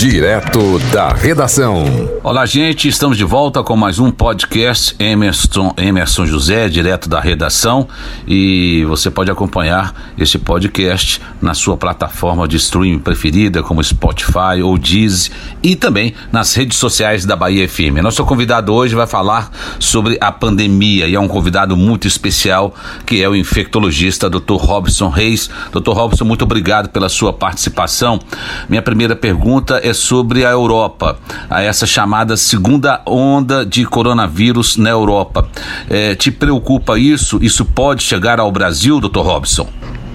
Direto da redação. Olá, gente. Estamos de volta com mais um podcast Emerson, Emerson José, direto da redação. E você pode acompanhar esse podcast na sua plataforma de streaming preferida, como Spotify ou Deezer, e também nas redes sociais da Bahia FM. Nosso convidado hoje vai falar sobre a pandemia e é um convidado muito especial, que é o infectologista Dr. Robson Reis. Dr. Robson, muito obrigado pela sua participação. Minha primeira pergunta é é sobre a Europa, a essa chamada segunda onda de coronavírus na Europa. É, te preocupa isso? Isso pode chegar ao Brasil, Dr. Robson?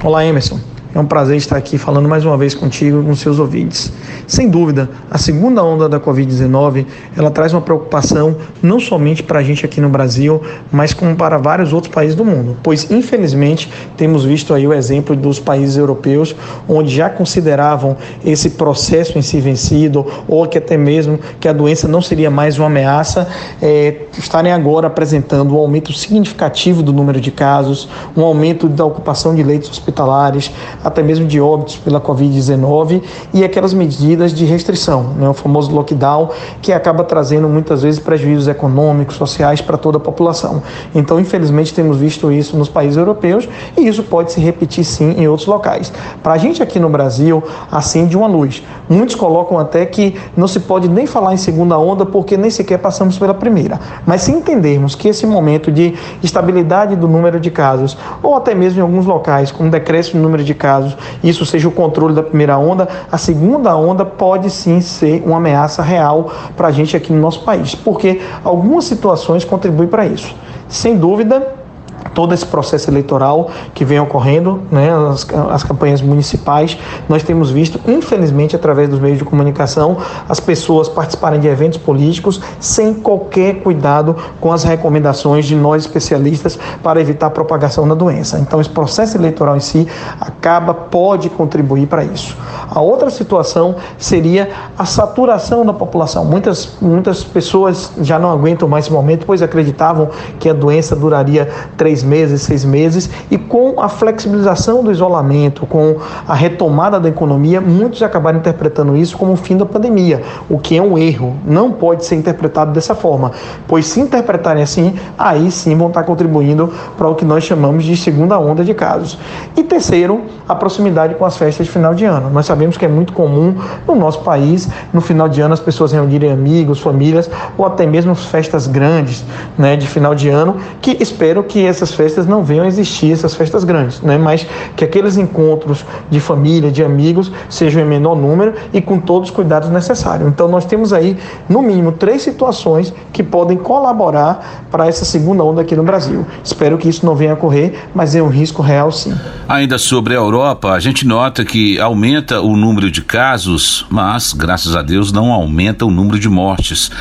Olá, Emerson. É um prazer estar aqui falando mais uma vez contigo com seus ouvintes. Sem dúvida, a segunda onda da Covid-19 ela traz uma preocupação não somente para a gente aqui no Brasil, mas como para vários outros países do mundo, pois infelizmente temos visto aí o exemplo dos países europeus onde já consideravam esse processo em si vencido ou que até mesmo que a doença não seria mais uma ameaça, é, estarem agora apresentando um aumento significativo do número de casos, um aumento da ocupação de leitos hospitalares, até mesmo de óbitos pela Covid-19 e aquelas medidas de restrição, né, o famoso lockdown, que acaba trazendo muitas vezes prejuízos econômicos, sociais para toda a população. Então, infelizmente, temos visto isso nos países europeus e isso pode se repetir sim em outros locais. Para a gente aqui no Brasil, acende uma luz. Muitos colocam até que não se pode nem falar em segunda onda porque nem sequer passamos pela primeira. Mas se entendermos que esse momento de estabilidade do número de casos, ou até mesmo em alguns locais, com um decréscimo no número de casos, casos isso seja o controle da primeira onda, a segunda onda pode sim ser uma ameaça real para a gente aqui no nosso país, porque algumas situações contribuem para isso. Sem dúvida, todo esse processo eleitoral que vem ocorrendo, né, as, as, campanhas municipais, nós temos visto, infelizmente, através dos meios de comunicação, as pessoas participarem de eventos políticos sem qualquer cuidado com as recomendações de nós especialistas para evitar a propagação da doença. Então, esse processo eleitoral em si acaba, pode contribuir para isso. A outra situação seria a saturação da população. Muitas, muitas pessoas já não aguentam mais esse momento, pois acreditavam que a doença duraria três meses, seis meses, e com a flexibilização do isolamento, com a retomada da economia, muitos acabaram interpretando isso como o fim da pandemia, o que é um erro. Não pode ser interpretado dessa forma, pois se interpretarem assim, aí sim vão estar contribuindo para o que nós chamamos de segunda onda de casos. E terceiro, a proximidade com as festas de final de ano. Nós sabemos que é muito comum no nosso país, no final de ano, as pessoas reunirem amigos, famílias, ou até mesmo festas grandes né, de final de ano, que espero que essas festas não venham a existir, essas festas grandes, né? mas que aqueles encontros de família, de amigos, sejam em menor número e com todos os cuidados necessários. Então, nós temos aí, no mínimo, três situações que podem colaborar para essa segunda onda aqui no Brasil. Espero que isso não venha a ocorrer, mas é um risco real sim. Ainda sobre a Europa, a gente nota que aumenta o número de casos, mas, graças a Deus, não aumenta o número de mortes.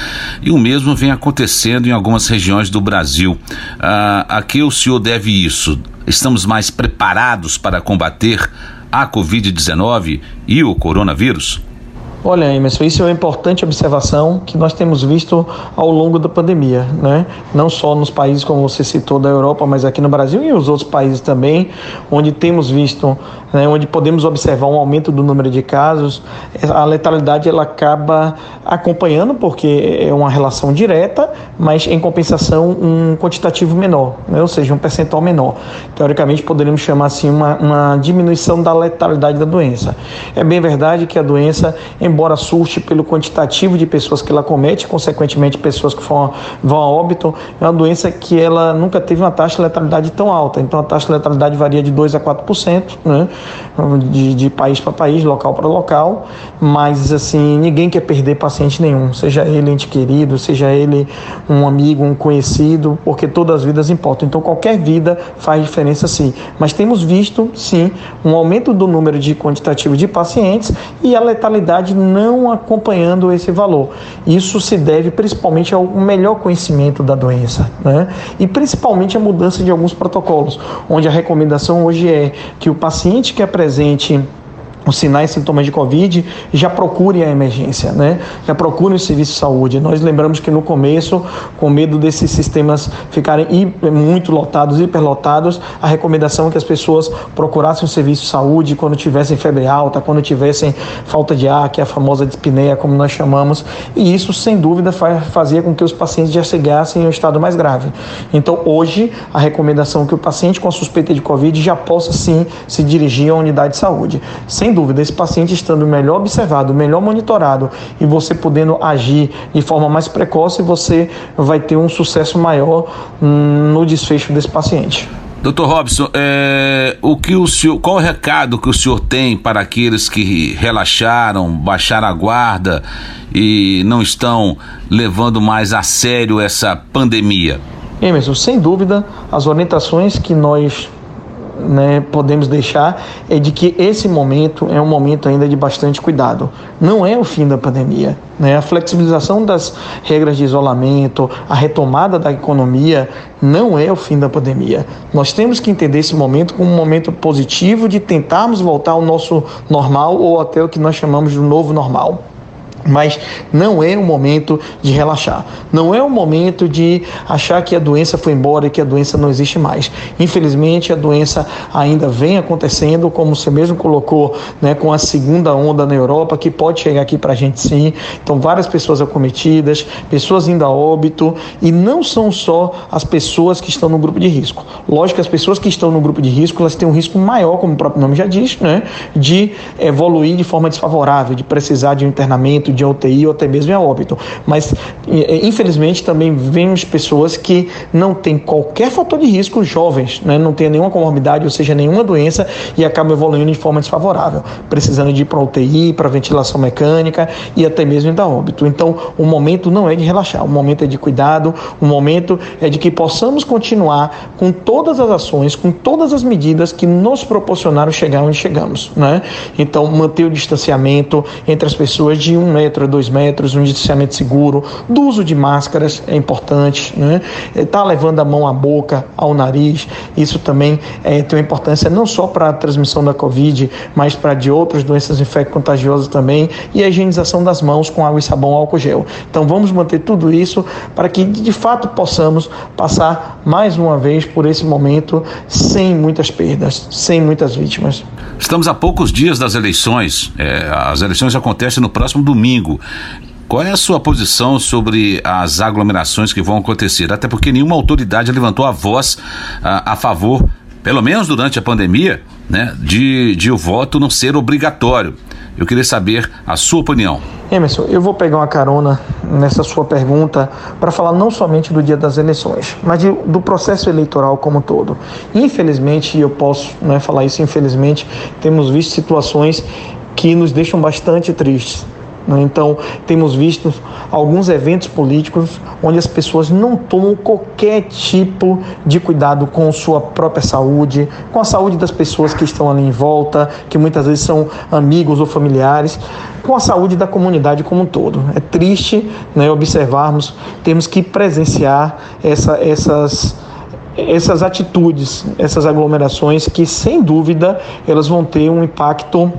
E o mesmo vem acontecendo em algumas regiões do Brasil. Ah, aqui o senhor deve isso? Estamos mais preparados para combater a Covid-19 e o coronavírus? Olha, Emerson, isso é uma importante observação que nós temos visto ao longo da pandemia, né? Não só nos países, como você citou, da Europa, mas aqui no Brasil e os outros países também, onde temos visto, né, onde podemos observar um aumento do número de casos, a letalidade ela acaba acompanhando, porque é uma relação direta, mas em compensação um quantitativo menor, né? ou seja, um percentual menor. Teoricamente, poderíamos chamar assim uma, uma diminuição da letalidade da doença. É bem verdade que a doença, em embora surte pelo quantitativo de pessoas que ela comete, consequentemente pessoas que vão, a óbito, é uma doença que ela nunca teve uma taxa de letalidade tão alta. Então a taxa de letalidade varia de 2 a 4%, né? de, de país para país, local para local, mas assim, ninguém quer perder paciente nenhum, seja ele ente querido, seja ele um amigo, um conhecido, porque todas as vidas importam. Então qualquer vida faz diferença sim. Mas temos visto sim um aumento do número de quantitativo de pacientes e a letalidade não acompanhando esse valor. Isso se deve principalmente ao melhor conhecimento da doença, né? E principalmente a mudança de alguns protocolos, onde a recomendação hoje é que o paciente que apresente os sinais e sintomas de Covid, já procure a emergência, né? Já procure o serviço de saúde. Nós lembramos que no começo, com medo desses sistemas ficarem muito lotados, hiperlotados, a recomendação é que as pessoas procurassem o serviço de saúde quando tivessem febre alta, quando tivessem falta de ar, que é a famosa dispneia, como nós chamamos, e isso, sem dúvida, fazia com que os pacientes já chegassem em um estado mais grave. Então, hoje, a recomendação é que o paciente com suspeita de Covid já possa, sim, se dirigir à unidade de saúde. Sem dúvida, esse paciente estando melhor observado, melhor monitorado e você podendo agir de forma mais precoce, você vai ter um sucesso maior no desfecho desse paciente. Doutor Robson, é, o que o senhor, qual o recado que o senhor tem para aqueles que relaxaram, baixaram a guarda e não estão levando mais a sério essa pandemia? Emerson, sem dúvida, as orientações que nós né, podemos deixar é de que esse momento é um momento ainda de bastante cuidado. Não é o fim da pandemia. Né? A flexibilização das regras de isolamento, a retomada da economia, não é o fim da pandemia. Nós temos que entender esse momento como um momento positivo de tentarmos voltar ao nosso normal ou até o que nós chamamos de novo normal. Mas não é o momento de relaxar. Não é o momento de achar que a doença foi embora e que a doença não existe mais. Infelizmente, a doença ainda vem acontecendo, como você mesmo colocou, né, com a segunda onda na Europa, que pode chegar aqui para a gente sim. Então, várias pessoas acometidas, pessoas indo a óbito, e não são só as pessoas que estão no grupo de risco. Lógico que as pessoas que estão no grupo de risco, elas têm um risco maior, como o próprio nome já diz, né, de evoluir de forma desfavorável, de precisar de um internamento, de UTI ou até mesmo a óbito. Mas, infelizmente, também vemos pessoas que não têm qualquer fator de risco, jovens, né? não têm nenhuma comorbidade, ou seja, nenhuma doença, e acabam evoluindo de forma desfavorável, precisando de ir para UTI, para ventilação mecânica e até mesmo da óbito. Então, o momento não é de relaxar, o momento é de cuidado, o momento é de que possamos continuar com todas as ações, com todas as medidas que nos proporcionaram chegar onde chegamos. Né? Então, manter o distanciamento entre as pessoas de um metro metro a dois metros, um distanciamento seguro, do uso de máscaras é importante, né? Tá levando a mão à boca, ao nariz, isso também é, tem uma importância não só para a transmissão da Covid, mas para de outras doenças infecto-contagiosas também, e a higienização das mãos com água e sabão álcool gel. Então vamos manter tudo isso para que de fato possamos passar mais uma vez por esse momento sem muitas perdas, sem muitas vítimas. Estamos a poucos dias das eleições. É, as eleições acontecem no próximo domingo. Qual é a sua posição sobre as aglomerações que vão acontecer? Até porque nenhuma autoridade levantou a voz a, a favor, pelo menos durante a pandemia, né, de, de o voto não ser obrigatório. Eu queria saber a sua opinião. Emerson, eu vou pegar uma carona nessa sua pergunta para falar não somente do dia das eleições, mas de, do processo eleitoral como um todo. Infelizmente, eu posso né, falar isso, infelizmente, temos visto situações que nos deixam bastante tristes. Né? Então, temos visto alguns eventos políticos onde as pessoas não tomam qualquer tipo de cuidado com sua própria saúde, com a saúde das pessoas que estão ali em volta, que muitas vezes são amigos ou familiares, com a saúde da comunidade como um todo. É triste né, observarmos, temos que presenciar essa, essas essas atitudes, essas aglomerações que sem dúvida elas vão ter um impacto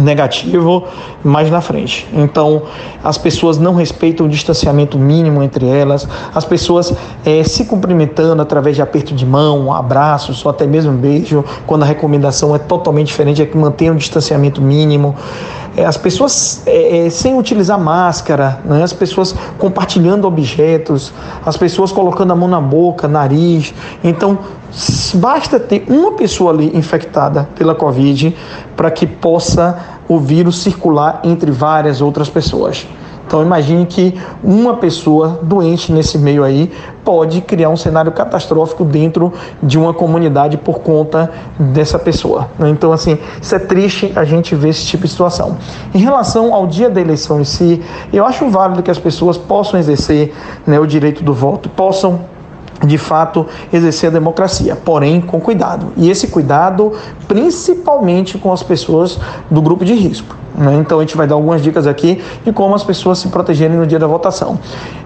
negativo mais na frente. Então, as pessoas não respeitam o distanciamento mínimo entre elas, as pessoas é, se cumprimentando através de aperto de mão, abraços ou até mesmo beijo, quando a recomendação é totalmente diferente, é que mantenha o distanciamento mínimo. É, as pessoas é, sem utilizar máscara, né? as pessoas compartilhando objetos, as pessoas colocando a mão na boca, nariz. Então, basta ter uma pessoa ali infectada pela Covid para que possa o vírus circular entre várias outras pessoas. Então imagine que uma pessoa doente nesse meio aí pode criar um cenário catastrófico dentro de uma comunidade por conta dessa pessoa. Né? Então assim, isso é triste a gente ver esse tipo de situação. Em relação ao dia da eleição em si, eu acho válido que as pessoas possam exercer né, o direito do voto, possam de fato exercer a democracia, porém com cuidado. E esse cuidado principalmente com as pessoas do grupo de risco. Né? Então a gente vai dar algumas dicas aqui de como as pessoas se protegerem no dia da votação.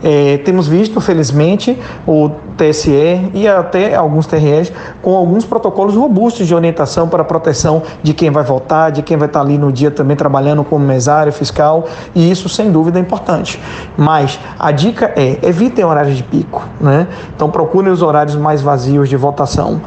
É, temos visto, felizmente, o TSE e até alguns TREs com alguns protocolos robustos de orientação para proteção de quem vai votar, de quem vai estar ali no dia também trabalhando como mesário fiscal, e isso sem dúvida é importante. Mas a dica é evitem horários de pico, né? Então procurem os horários mais vazios de votação.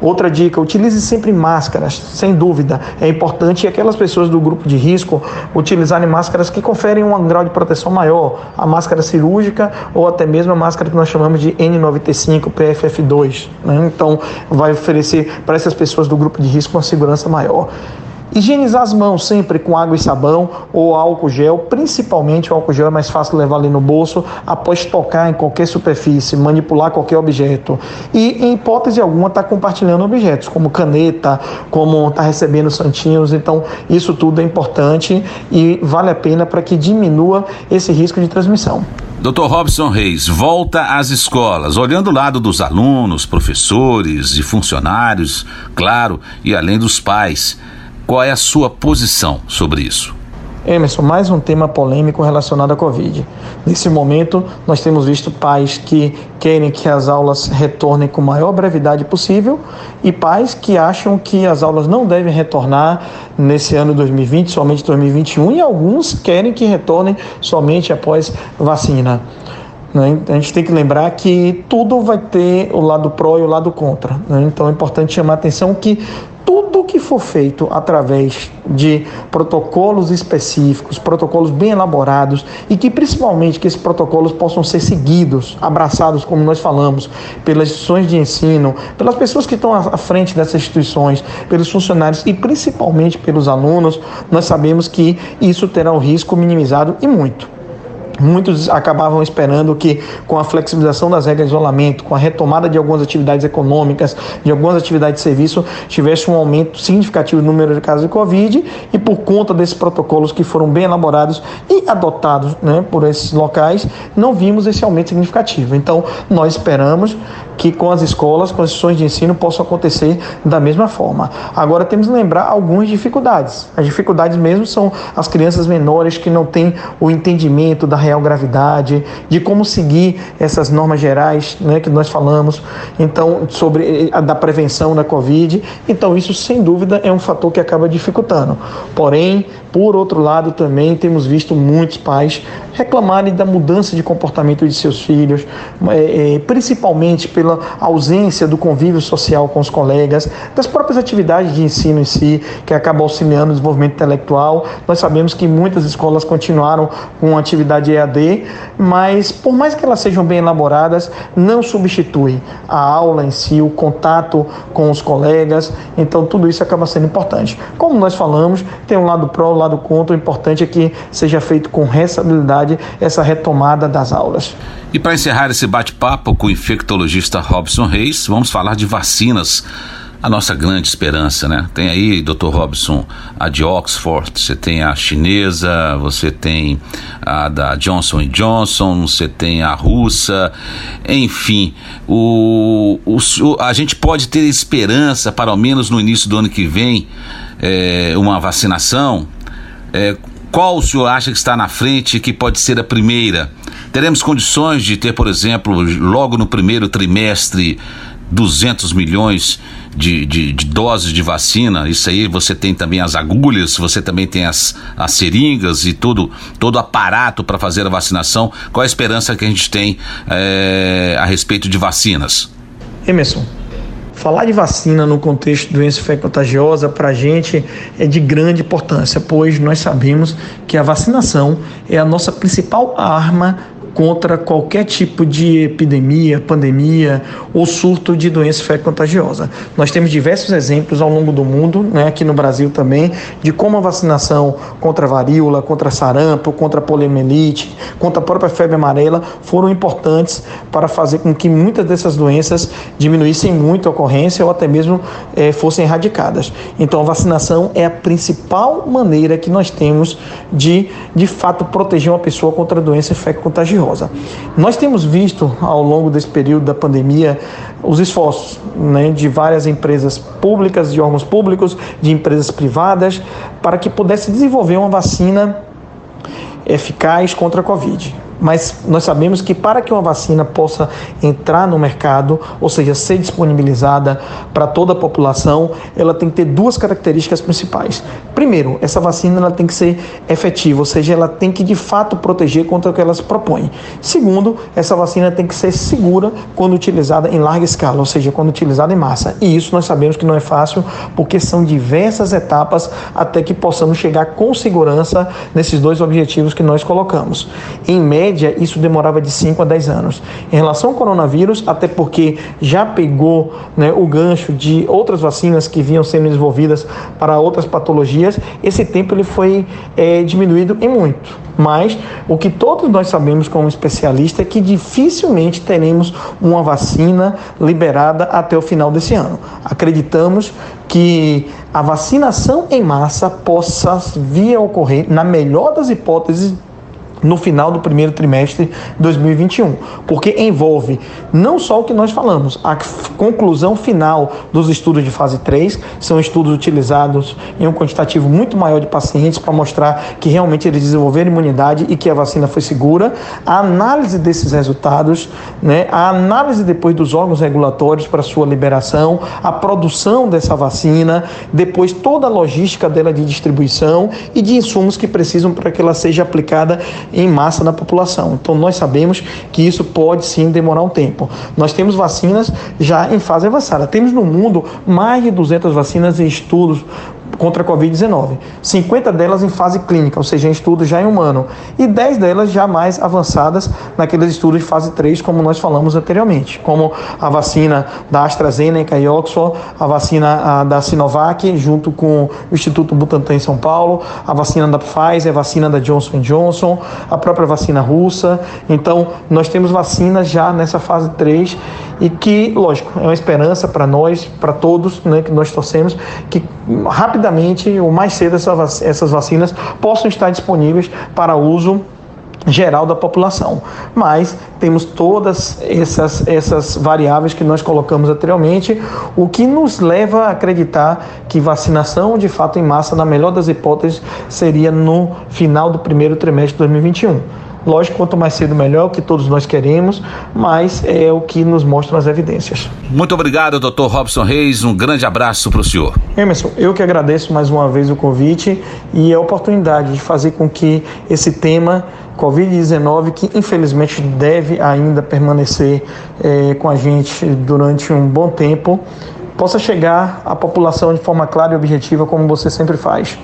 Outra dica, utilize sempre máscaras, sem dúvida. É importante aquelas pessoas do grupo de risco utilizarem máscaras que conferem um grau de proteção maior, a máscara cirúrgica ou até mesmo a máscara que nós chamamos de N95 PFF2. Né? Então, vai oferecer para essas pessoas do grupo de risco uma segurança maior. Higienizar as mãos sempre com água e sabão ou álcool gel, principalmente o álcool gel é mais fácil levar ali no bolso após tocar em qualquer superfície, manipular qualquer objeto. E em hipótese alguma estar tá compartilhando objetos, como caneta, como estar tá recebendo santinhos. Então, isso tudo é importante e vale a pena para que diminua esse risco de transmissão. Dr. Robson Reis, volta às escolas, olhando o lado dos alunos, professores e funcionários, claro, e além dos pais. Qual é a sua posição sobre isso? Emerson, mais um tema polêmico relacionado à Covid. Nesse momento, nós temos visto pais que querem que as aulas retornem com maior brevidade possível e pais que acham que as aulas não devem retornar nesse ano 2020, somente 2021, e alguns querem que retornem somente após vacina. Né? A gente tem que lembrar que tudo vai ter o lado pró e o lado contra. Né? Então é importante chamar a atenção que tudo que for feito através de protocolos específicos, protocolos bem elaborados e que principalmente que esses protocolos possam ser seguidos, abraçados, como nós falamos, pelas instituições de ensino, pelas pessoas que estão à frente dessas instituições, pelos funcionários e principalmente pelos alunos, nós sabemos que isso terá o risco minimizado e muito. Muitos acabavam esperando que, com a flexibilização das regras de isolamento, com a retomada de algumas atividades econômicas, de algumas atividades de serviço, tivesse um aumento significativo no número de casos de Covid e, por conta desses protocolos que foram bem elaborados e adotados né, por esses locais, não vimos esse aumento significativo. Então, nós esperamos que com as escolas, com as instituições de ensino, possam acontecer da mesma forma. Agora, temos que lembrar algumas dificuldades. As dificuldades mesmo são as crianças menores que não têm o entendimento da real gravidade, de como seguir essas normas gerais né, que nós falamos, então, sobre a da prevenção da Covid. Então, isso sem dúvida é um fator que acaba dificultando. Porém, por outro lado, também temos visto muitos pais reclamarem da mudança de comportamento de seus filhos, é, é, principalmente pela ausência do convívio social com os colegas, das próprias atividades de ensino em si, que acabam auxiliando o desenvolvimento intelectual. Nós sabemos que muitas escolas continuaram com atividade EAD, mas por mais que elas sejam bem elaboradas, não substitui a aula em si, o contato com os colegas. Então tudo isso acaba sendo importante. Como nós falamos, tem um lado pró, lado contra. O importante é que seja feito com responsabilidade essa retomada das aulas. E para encerrar esse bate-papo com o infectologista Robson Reis, vamos falar de vacinas a nossa grande esperança, né? Tem aí, Dr. Robson, a de Oxford, você tem a chinesa, você tem a da Johnson Johnson, você tem a russa, enfim, o, o, a gente pode ter esperança para ao menos no início do ano que vem é, uma vacinação. É, qual o senhor acha que está na frente que pode ser a primeira? Teremos condições de ter, por exemplo, logo no primeiro trimestre, 200 milhões de, de, de, doses de vacina, isso aí você tem também as agulhas, você também tem as, as seringas e tudo, todo aparato para fazer a vacinação. Qual a esperança que a gente tem é, a respeito de vacinas? Emerson, falar de vacina no contexto de doença contagiosa para a gente é de grande importância, pois nós sabemos que a vacinação é a nossa principal arma contra qualquer tipo de epidemia, pandemia ou surto de doença feio-contagiosa. Nós temos diversos exemplos ao longo do mundo, né, aqui no Brasil também, de como a vacinação contra varíola, contra sarampo, contra poliomielite, contra a própria febre amarela foram importantes para fazer com que muitas dessas doenças diminuíssem muito a ocorrência ou até mesmo eh, fossem erradicadas. Então, a vacinação é a principal maneira que nós temos de, de fato, proteger uma pessoa contra a doença feio-contagiosa. Nós temos visto ao longo desse período da pandemia os esforços né, de várias empresas públicas, de órgãos públicos, de empresas privadas, para que pudesse desenvolver uma vacina eficaz contra a Covid. Mas nós sabemos que para que uma vacina possa entrar no mercado, ou seja, ser disponibilizada para toda a população, ela tem que ter duas características principais. Primeiro, essa vacina ela tem que ser efetiva, ou seja, ela tem que de fato proteger contra o que ela se propõe. Segundo, essa vacina tem que ser segura quando utilizada em larga escala, ou seja, quando utilizada em massa. E isso nós sabemos que não é fácil, porque são diversas etapas até que possamos chegar com segurança nesses dois objetivos que nós colocamos. Em média, média, isso demorava de 5 a 10 anos. Em relação ao coronavírus, até porque já pegou né, o gancho de outras vacinas que vinham sendo desenvolvidas para outras patologias, esse tempo ele foi é, diminuído em muito. Mas o que todos nós sabemos como especialista é que dificilmente teremos uma vacina liberada até o final desse ano. Acreditamos que a vacinação em massa possa vir a ocorrer, na melhor das hipóteses, no final do primeiro trimestre de 2021, porque envolve não só o que nós falamos, a conclusão final dos estudos de fase 3, são estudos utilizados em um quantitativo muito maior de pacientes para mostrar que realmente eles desenvolveram imunidade e que a vacina foi segura, a análise desses resultados, né, a análise depois dos órgãos regulatórios para sua liberação, a produção dessa vacina, depois toda a logística dela de distribuição e de insumos que precisam para que ela seja aplicada em massa na população. Então nós sabemos que isso pode sim demorar um tempo. Nós temos vacinas já em fase avançada. Temos no mundo mais de 200 vacinas em estudos contra a Covid-19. 50 delas em fase clínica, ou seja, em estudos já em humano, e 10 delas já mais avançadas naqueles estudos de fase 3, como nós falamos anteriormente, como a vacina da AstraZeneca e Oxford, a vacina a, da Sinovac, junto com o Instituto Butantan em São Paulo, a vacina da Pfizer, a vacina da Johnson Johnson, a própria vacina russa. Então, nós temos vacinas já nessa fase 3 e que, lógico, é uma esperança para nós, para todos, né, que nós torcemos, que rapidamente, ou mais cedo, essas vacinas possam estar disponíveis para uso geral da população. Mas temos todas essas, essas variáveis que nós colocamos anteriormente, o que nos leva a acreditar que vacinação de fato em massa, na melhor das hipóteses, seria no final do primeiro trimestre de 2021. Lógico, quanto mais cedo melhor, o que todos nós queremos, mas é o que nos mostram as evidências. Muito obrigado, doutor Robson Reis. Um grande abraço para o senhor. Emerson, eu que agradeço mais uma vez o convite e a oportunidade de fazer com que esse tema Covid-19, que infelizmente deve ainda permanecer é, com a gente durante um bom tempo, possa chegar à população de forma clara e objetiva, como você sempre faz.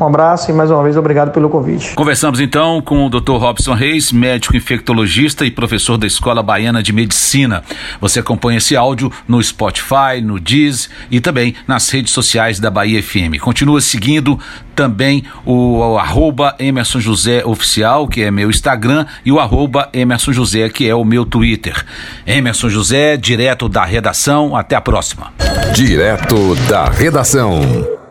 Um abraço e mais uma vez obrigado pelo convite. Conversamos então com o Dr. Robson Reis, médico infectologista e professor da Escola Baiana de Medicina. Você acompanha esse áudio no Spotify, no Diz e também nas redes sociais da Bahia FM. Continua seguindo também o, o arroba Emerson José Oficial, que é meu Instagram, e o arroba Emerson José, que é o meu Twitter. Emerson José, direto da redação. Até a próxima. Direto da redação.